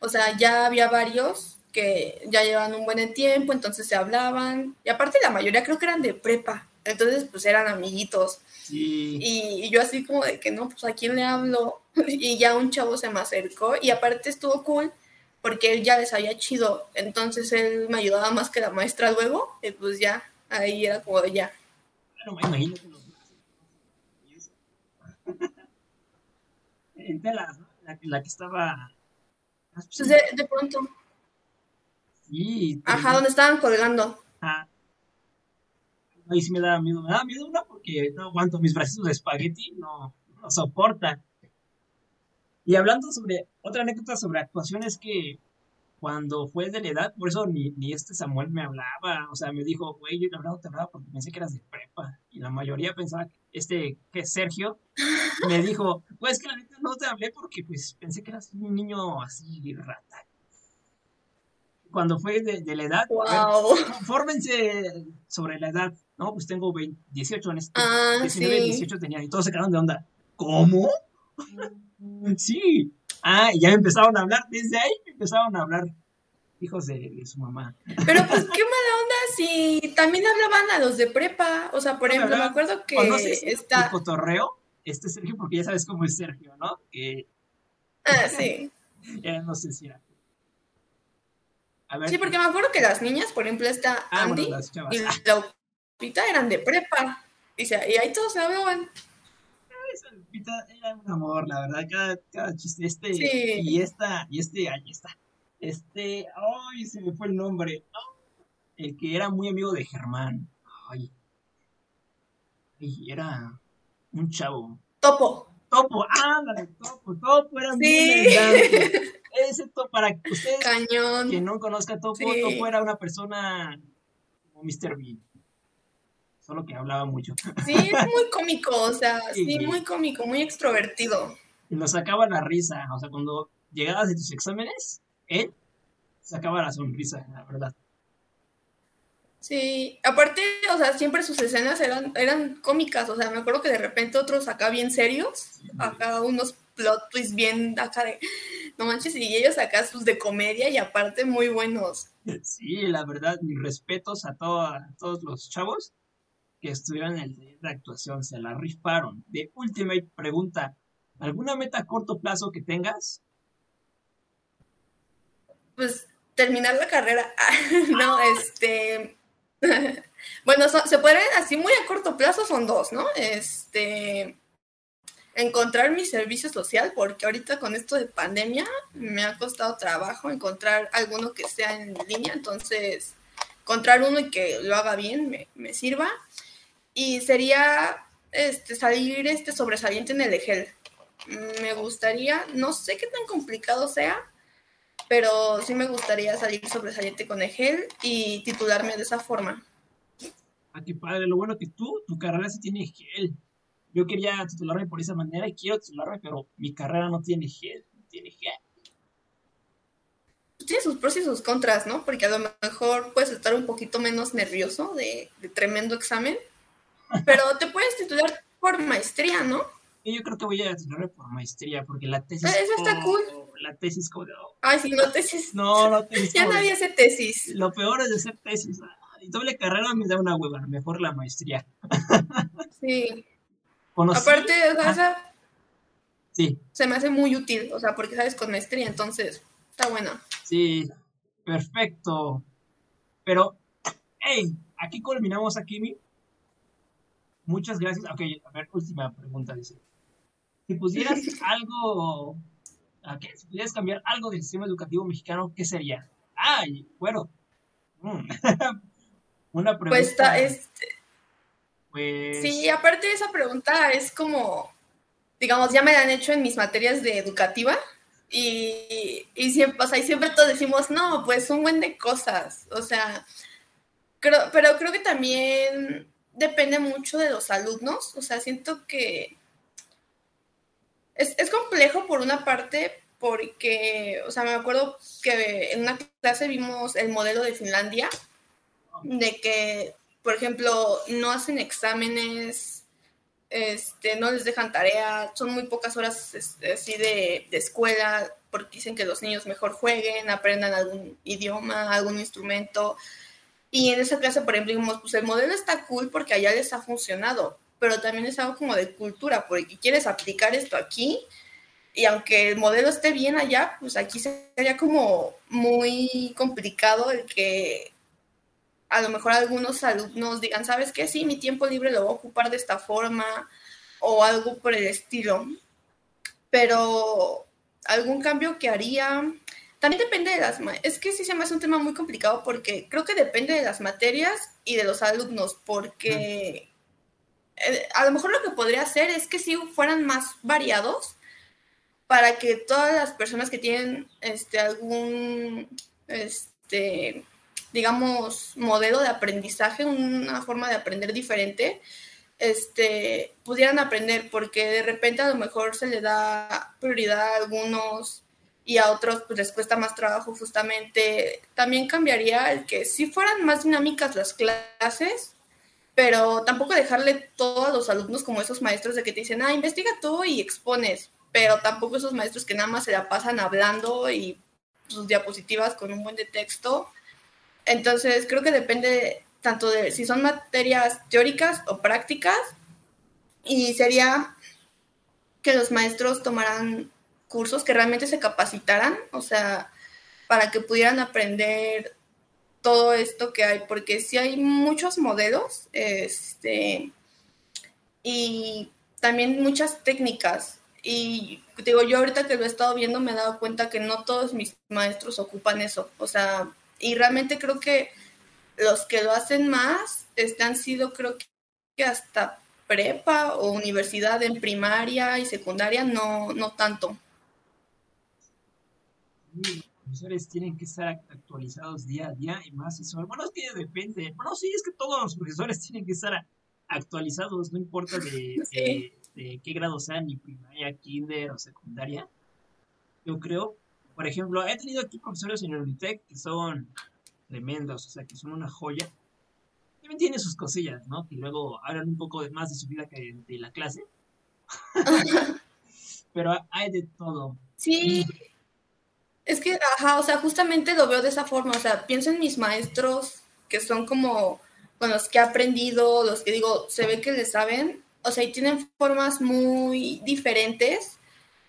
o sea, ya había varios que ya llevan un buen tiempo, entonces se hablaban, y aparte la mayoría creo que eran de prepa, entonces pues eran amiguitos. Sí. Y, y yo así como de que no, pues a quién le hablo, y ya un chavo se me acercó, y aparte estuvo cool, porque él ya les había chido, entonces él me ayudaba más que la maestra luego, y pues ya, ahí era como de ya. Claro, me imagino que los en telas, ¿no? La, la que estaba. De, de pronto, Sí, ajá, donde estaban colgando. Ajá. Ahí sí me da miedo. Me da miedo una porque no aguanto mis bracitos de espagueti, no, no soporta. Y hablando sobre otra anécdota sobre actuación es que cuando fue de la edad, por eso ni, ni este Samuel me hablaba, o sea, me dijo, güey, yo la verdad te hablaba porque pensé que eras de prepa. Y la mayoría pensaba que este, que es Sergio, me dijo, pues que la neta no te hablé porque pues pensé que eras un niño así rata. Cuando fue de, de la edad, ver, Wow. fórmense sobre la edad. No, pues tengo 20 18 en este. Ah, 19, sí. 18 tenía. Y todos se quedaron de onda. ¿Cómo? sí. Ah, y ya empezaron a hablar. Desde ahí empezaron a hablar. Hijos de, de su mamá. Pero pues qué mala onda si también hablaban a los de prepa. O sea, por No, ejemplo, me acuerdo que ¿Conoces el está. cotorreo? Este Sergio, porque ya sabes cómo es Sergio, ¿no? Que Ah, sí. ya no sé si era. A ver. Sí, porque me acuerdo que las niñas, por ejemplo, está Ah, Andy y Ah, la Lupita eran de prepa. Y, se- y ahí todos se hablaban. esa Lupita era un amor, la verdad. Cada, cada chiste. Este. Sí. Y esta. Y este. Ahí está. Este. Ay, se me fue el nombre. Ah, El que era muy amigo de Germán. Ay. Ay, era un chavo. Topo. Topo, ándale, Topo, Topo era muy Sí. elegante. Topo, para que ustedes Cañón. que no conozca a Topo, Sí. Topo era una persona como Mr. Bean. Solo que hablaba mucho. Sí, es muy cómico, o sea, Sí. sí, muy cómico, muy extrovertido. Y nos sacaba la risa. O sea, cuando llegabas de tus exámenes, él sacaba la sonrisa, la verdad. Sí, aparte, o sea, siempre sus escenas eran, eran cómicas, o sea, me acuerdo que de repente otros acá bien serios, acá unos plot twists bien acá de, no manches, y ellos acá sus de comedia y aparte muy buenos. Sí, la verdad, mis respetos a, todo- a todos los chavos que estuvieron en el taller de actuación, se la rifaron. De Ultimate pregunta, ¿alguna meta a corto plazo que tengas? Pues terminar la carrera, no, este, bueno, son- se pueden, así muy a corto plazo son dos, ¿no? Este, encontrar mi servicio social, porque ahorita con esto de pandemia me ha costado trabajo encontrar alguno que sea en línea, entonces encontrar uno y que lo haga bien me, me sirva. Y sería este, salir este sobresaliente en el EGEL. Me gustaría, no sé qué tan complicado sea, pero sí me gustaría salir sobresaliente con EGEL y titularme de esa forma. Ah, qué padre, lo bueno que tú, tu carrera sí tiene gel. Yo quería titularme por esa manera y quiero titularme, pero mi carrera no tiene gel, no tiene gel. tiene sus pros y sus contras, ¿no? Porque a lo mejor puedes estar un poquito menos nervioso de, de tremendo examen, pero te puedes titular por maestría, ¿no? Y yo creo que voy a titularme por maestría, porque la tesis... Eso está oh, cool. La tesis como oh, Ay, sí, no tesis. no, no tesis Ya nadie hace tesis. Lo peor es de hacer tesis. ah, Y doble carrera me da una hueva, mejor la maestría. Sí. Conocí- Aparte, o sea, Ah, esa Sí, se me hace muy útil, o sea, porque sabes con maestría, entonces está buena. sí, perfecto. Pero, hey, aquí culminamos aquí, mi. Muchas gracias. Ok, a ver, última pregunta, dice. Si pusieras algo, ¿a qué? Si pudieras cambiar algo del sistema educativo mexicano, ¿qué sería? Ay, bueno. Mm. Una pregunta. Pues está, es, pues, sí, aparte esa pregunta es como, digamos, ya me la han hecho en mis materias de educativa y, y siempre, o sea, y siempre todos decimos, no, pues un buen de cosas, o sea, creo, pero creo que también depende mucho de los alumnos, o sea, siento que es, es complejo por una parte porque, o sea, me acuerdo que en una clase vimos el modelo de Finlandia, de que, por ejemplo, no hacen exámenes, este, no les dejan tarea, son muy pocas horas este, así de, de escuela, porque dicen que los niños mejor jueguen, aprendan algún idioma, algún instrumento. Y en esa clase, por ejemplo, dijimos, pues el modelo está cool porque allá les ha funcionado, pero también es algo como de cultura, porque quieres aplicar esto aquí, y aunque el modelo esté bien allá, pues aquí sería como muy complicado el que a lo mejor algunos alumnos digan, ¿sabes qué? Sí, mi tiempo libre lo voy a ocupar de esta forma o algo por el estilo. Pero algún cambio que haría, también depende de las... Es que sí se me hace un tema muy complicado porque creo que depende de las materias y de los alumnos, porque eh, a lo mejor lo que podría hacer es que si fueran más variados para que todas las personas que tienen este algún este digamos modelo de aprendizaje, una forma de aprender diferente, este, pudieran aprender, porque de repente a lo mejor se le da prioridad a algunos y a otros pues les cuesta más trabajo justamente. También cambiaría el que si fueran más dinámicas las clases, pero tampoco dejarle todo a los alumnos como esos maestros de que te dicen, ah, investiga tú y expones, pero tampoco esos maestros que nada más se la pasan hablando y sus diapositivas con un buen de texto. Entonces creo que depende tanto de si son materias teóricas o prácticas, y sería que los maestros tomaran cursos que realmente se capacitaran, o sea, para que pudieran aprender todo esto que hay, porque si hay muchos modelos, este, y también muchas técnicas. Y digo, yo ahorita que lo he estado viendo me he dado cuenta que no todos mis maestros ocupan eso, o sea, y realmente creo que los que lo hacen más están sido creo que hasta prepa o universidad en primaria y secundaria, no, no tanto. Los profesores tienen que estar actualizados día a día y más eso. Bueno, es que depende. Bueno, sí, es que todos los profesores tienen que estar actualizados, no importa de, de qué grado sean, ni primaria, kinder o secundaria. Yo creo, por ejemplo, he tenido aquí profesores en el Unitec que son tremendos, o sea, que son una joya. También tiene sus cosillas, ¿no? Que luego hablan un poco más de su vida que de la clase. Pero hay de todo. Sí. Es que, ajá, o sea, justamente lo veo de esa forma. O sea, pienso en mis maestros que son como con los que he aprendido, los que digo, se ve que le saben. O sea, y tienen formas muy diferentes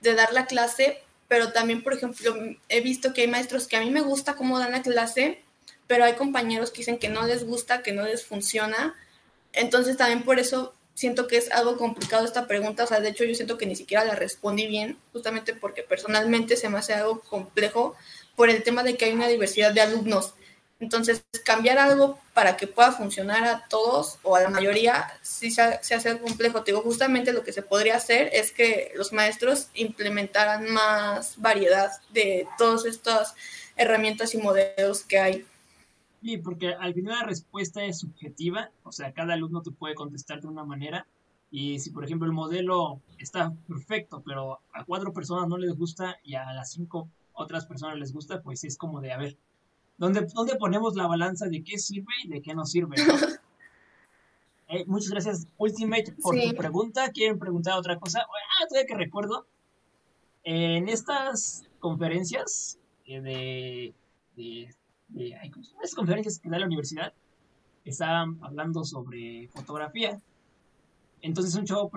de dar la clase, pero también, por ejemplo, he visto que hay maestros que a mí me gusta cómo dan la clase, pero hay compañeros que dicen que no les gusta, que no les funciona. Entonces también por eso siento que es algo complicado esta pregunta. O sea, de hecho yo siento que ni siquiera la respondí bien, justamente porque personalmente se me hace algo complejo por el tema de que hay una diversidad de alumnos. Entonces, cambiar algo para que pueda funcionar a todos o a la mayoría sí se, se hace complejo. Te digo, justamente lo que se podría hacer es que los maestros implementaran más variedad de todas estas herramientas y modelos que hay. Sí, porque al final la respuesta es subjetiva, o sea, cada alumno te puede contestar de una manera. Y si, por ejemplo, el modelo está perfecto, pero a cuatro personas no les gusta y a las cinco otras personas les gusta, pues es como de, a ver, ¿dónde, dónde ponemos la balanza de qué sirve y de qué no sirve? Eh, muchas gracias, Ultimate, por tu pregunta. ¿Quieren preguntar otra cosa? Ah, todavía que recuerdo. En estas conferencias eh, de, de de hay conferencias que da la universidad, estaban hablando sobre fotografía. Entonces un chavo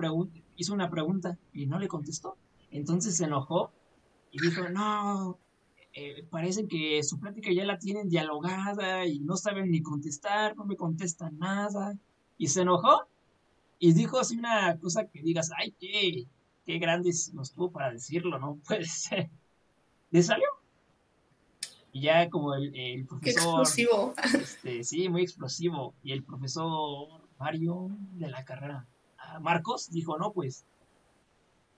hizo una pregunta y no le contestó. Entonces se enojó y dijo, no, eh, parece que su plática ya la tienen dialogada y no saben ni contestar, no me contestan nada. Y se enojó y dijo así una cosa que digas, ay, qué, qué grandes nos tuvo para decirlo, ¿no? Puede ser. Le salió y ya como el, el profesor... explosivo. Este, sí, muy explosivo. Y el profesor Mario de la carrera, ah, Marcos, dijo, no, pues,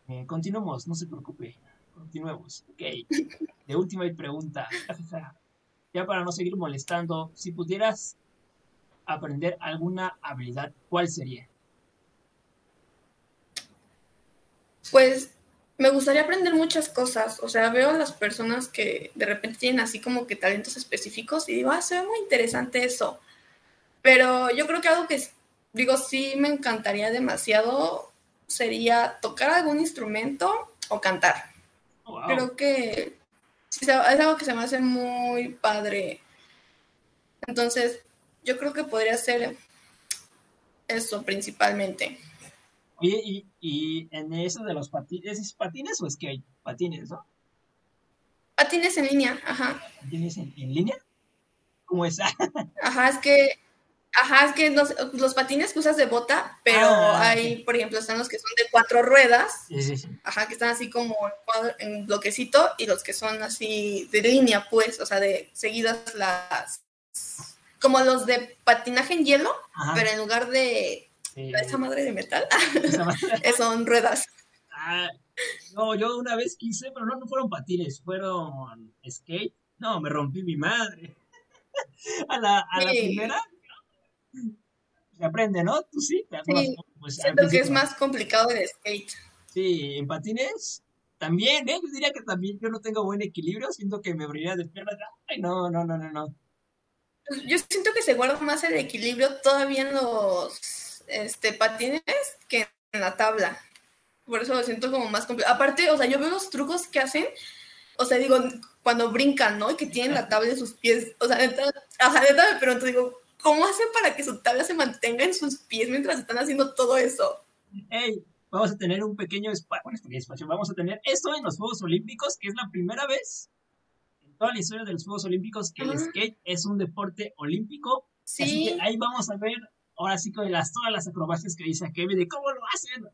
eh, continuemos, no se preocupe, continuemos. Ok, de última pregunta, ya para no seguir molestando, si pudieras aprender alguna habilidad, ¿cuál sería? Pues me gustaría aprender muchas cosas. O sea, veo a las personas que de repente tienen así como que talentos específicos y digo, ah, se ve muy interesante eso. Pero yo creo que algo que, digo, sí me encantaría demasiado sería tocar algún instrumento o cantar. Oh, Creo que es algo que se me hace muy padre. Entonces, yo creo que podría ser eso principalmente. Oye, y, y en eso de los patines, ¿es patines o skate? Patines, ¿no? Patines en línea, ajá. ¿Patines en, en línea? ¿Cómo es? Ajá, es que, ajá, es que los, los patines que usas de bota, pero Ah, hay, por ejemplo, están los que son de cuatro ruedas, Sí, sí, sí. ajá, que están así como en, bloquecito, y los que son así de línea, pues, o sea, de seguidas las, como los de patinaje en hielo, Ajá. pero en lugar de esa madre de metal, madre- son ruedas. Ah, no, yo una vez quise, pero no, no fueron patines, fueron skate. No, me rompí mi madre. A la, a la primera. Se aprende, ¿no? Tú sí. Sí, pues, Siento que es más complicado el skate. Sí, en patines también, ¿eh? Yo diría que también yo no tengo buen equilibrio, siento que me abriría de piernas. Ay, no, no, no, no, no. Yo siento que se guarda más el equilibrio todavía en los este, patines que en la tabla. Por eso lo siento como más complicado. Aparte, o sea, yo veo los trucos que hacen, o sea, digo, cuando brincan, ¿no? Y que tienen la tabla en sus pies. O sea, neta, ajá, neta me pregunto, digo, ¿cómo hacen para que su tabla se mantenga en sus pies mientras están haciendo todo eso? Hey, vamos a tener un pequeño espacio, bueno, pequeño espacio, vamos a tener esto en los Juegos Olímpicos, que es la primera vez en toda la historia de los Juegos Olímpicos que el Ah. skate es un deporte olímpico. Así Sí, que ahí vamos a ver, ahora sí con las, todas las acrobacias que dice Kevin, de cómo lo hacen.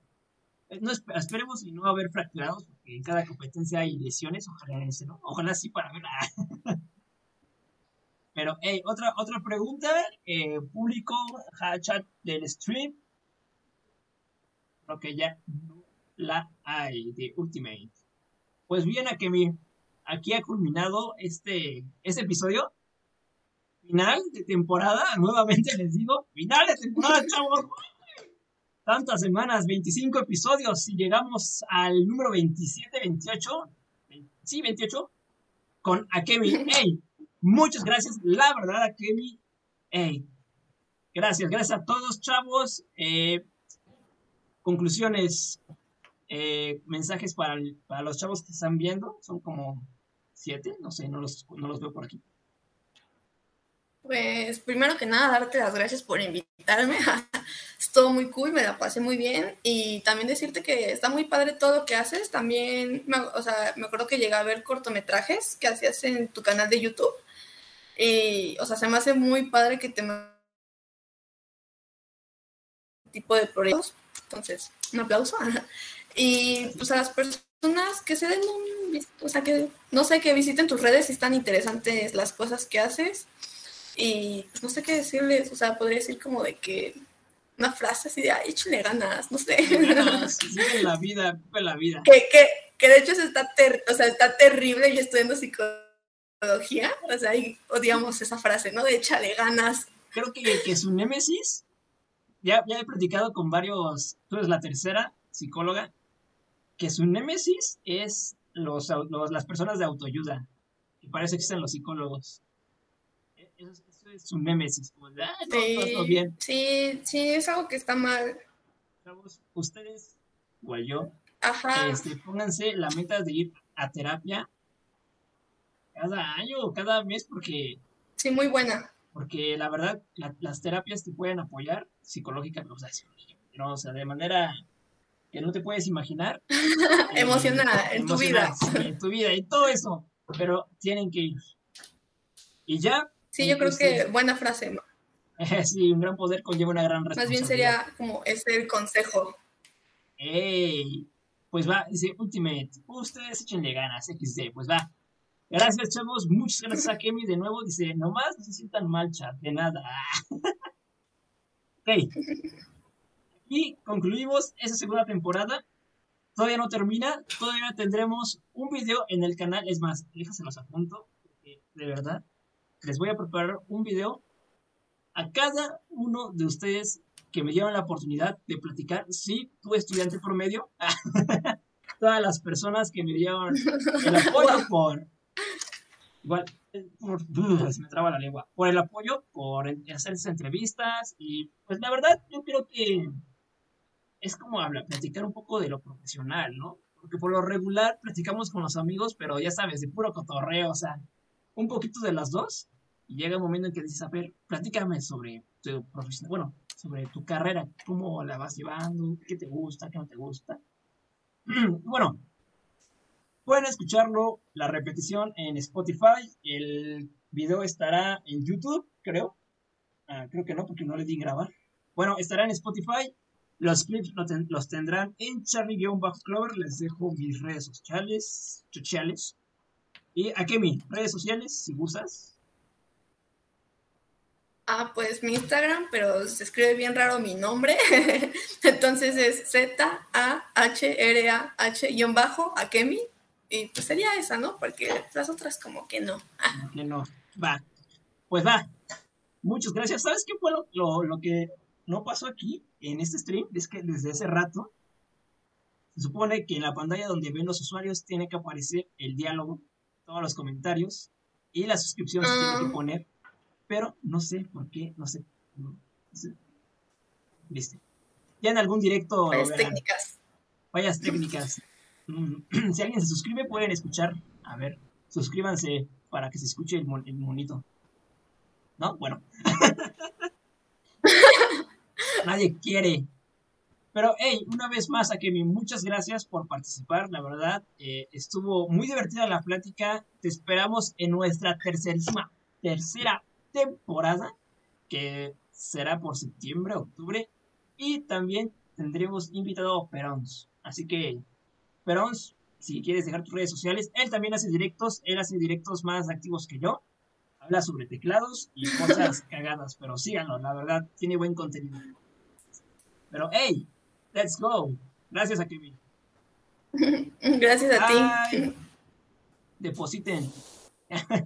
Eh, No, esp- esperemos y no haber fracturados, porque en cada competencia hay lesiones, ojalá ese, ¿no? Ojalá sí para ver. Pero, hey, otra, otra pregunta, eh, público, chat del stream. Creo que ya no la hay de Ultimate. Pues bien, Akemi, aquí ha culminado este, este episodio. Final de temporada, nuevamente les digo, final de temporada, chavos. Tantas semanas, 25 episodios y llegamos al número 27, 28, sí, 28, con Akemi. Hey, muchas gracias, la verdad, Akemi. Hey, gracias, gracias a todos, chavos. Eh, conclusiones, eh, mensajes para, para los chavos que están viendo, son como siete, no sé, no los, no los veo por aquí. Pues primero que nada, darte las gracias por invitarme. Estuvo muy cool, me la pasé muy bien. Y también decirte que está muy padre todo lo que haces. También, o sea, me acuerdo que llegué a ver cortometrajes que hacías en tu canal de YouTube. Y, o sea, se me hace muy padre que te tipo de proyectos. Entonces, un aplauso. Y pues a las personas que se den un, o sea, que no sé, que visiten tus redes si están interesantes las cosas que haces. Y pues, no sé qué decirles, o sea, podría decir como de que una frase así de, ay, échale ganas, no sé. Ganas, Vive la vida, vive la vida. que, que, que de hecho está, ter- o sea, está terrible yo estudiando psicología, o sea, y odiamos esa frase, ¿no? De échale ganas. Creo que, que su némesis, ya, ya he platicado con varios, tú eres la tercera psicóloga, que su némesis es los, las personas de autoayuda, que parece que existen los psicólogos. E- Eso, es- eso es su némesis, como de, "Ah, no, todo, todo Sí, bien. sí, sí, es algo que está mal. Ustedes, igual yo, Ajá. este, pónganse la meta de ir a terapia cada año o cada mes porque, Sí, muy buena. porque la verdad la- las terapias te pueden apoyar psicológicamente, o sea, ¿no? O sea, de manera que no te puedes imaginar. eh, Emocional, en tu vida. sí, en tu vida y todo eso, pero tienen que ir. Y ya, Sí, yo creo que Este- buena frase. sí, un gran poder conlleva una gran Más responsabilidad. bien sería como ese el consejo. Ey, pues va, dice Ultimate, ustedes échenle ganas, XD, pues va. Gracias, chavos, muchas gracias a Kemi de nuevo, dice, nomás no se sientan mal, chat, de nada. ok, y concluimos esa segunda temporada. Todavía no termina, todavía tendremos un video en el canal, es más, déjaselos a punto, porque de verdad, les voy a preparar un video a cada uno de ustedes que me dieron la oportunidad de platicar, sí, tu estudiante promedio, todas las personas que me dieron el apoyo por, igual, se me traba la lengua, por el apoyo, por hacer esas entrevistas y pues la verdad yo creo que es como hablar, platicar un poco de lo profesional, ¿no? Porque por lo regular platicamos con los amigos, pero ya sabes, de puro cotorreo, o sea, un poquito de las dos. Y llega un momento en que dices, a ver, platícame sobre tu profesión, bueno, sobre tu carrera, cómo la vas llevando, qué te gusta, qué no te gusta. bueno, pueden escucharlo, la repetición en Spotify, el video estará en YouTube, creo. Ah, creo que no, porque no le di grabar. Bueno, estará en Spotify los clips los tendrán en Charlie-Clover. Les dejo mis redes sociales. sociales. Y mis redes sociales, si gustas. Ah, pues mi Instagram, pero se escribe bien raro mi nombre. Entonces es Z-A-H-R-A-H-Akemi. Y pues sería esa, ¿no? Porque las otras como que no. Que no. Va. Pues va. Muchas gracias. ¿Sabes qué fue lo, lo que no pasó aquí? en este stream es que desde hace rato se supone que en la pantalla donde ven los usuarios tiene que aparecer el diálogo, todos los comentarios y la suscripción se tiene que ah. poner, pero no sé por qué, no sé. No. Ya en algún directo. Fallas técnicas. Fallas técnicas. Si alguien se suscribe, pueden escuchar. A ver, suscríbanse para que se escuche el, el monito. ¿No? Bueno. nadie quiere. Pero, hey, una vez más, Akemi, muchas gracias por participar. La verdad, eh, estuvo muy divertida la plática. Te esperamos en nuestra tercerísima, tercera temporada, que será por septiembre, octubre. Y también tendremos invitado a Perons. Así que, Perons, si quieres dejar tus redes sociales, él también hace directos. Él hace directos más activos que yo. Habla sobre teclados y cosas cagadas, pero síganlo, la verdad, tiene buen contenido. Pero, hey, let's go. Gracias a Kevin. Gracias a ti. Depositen.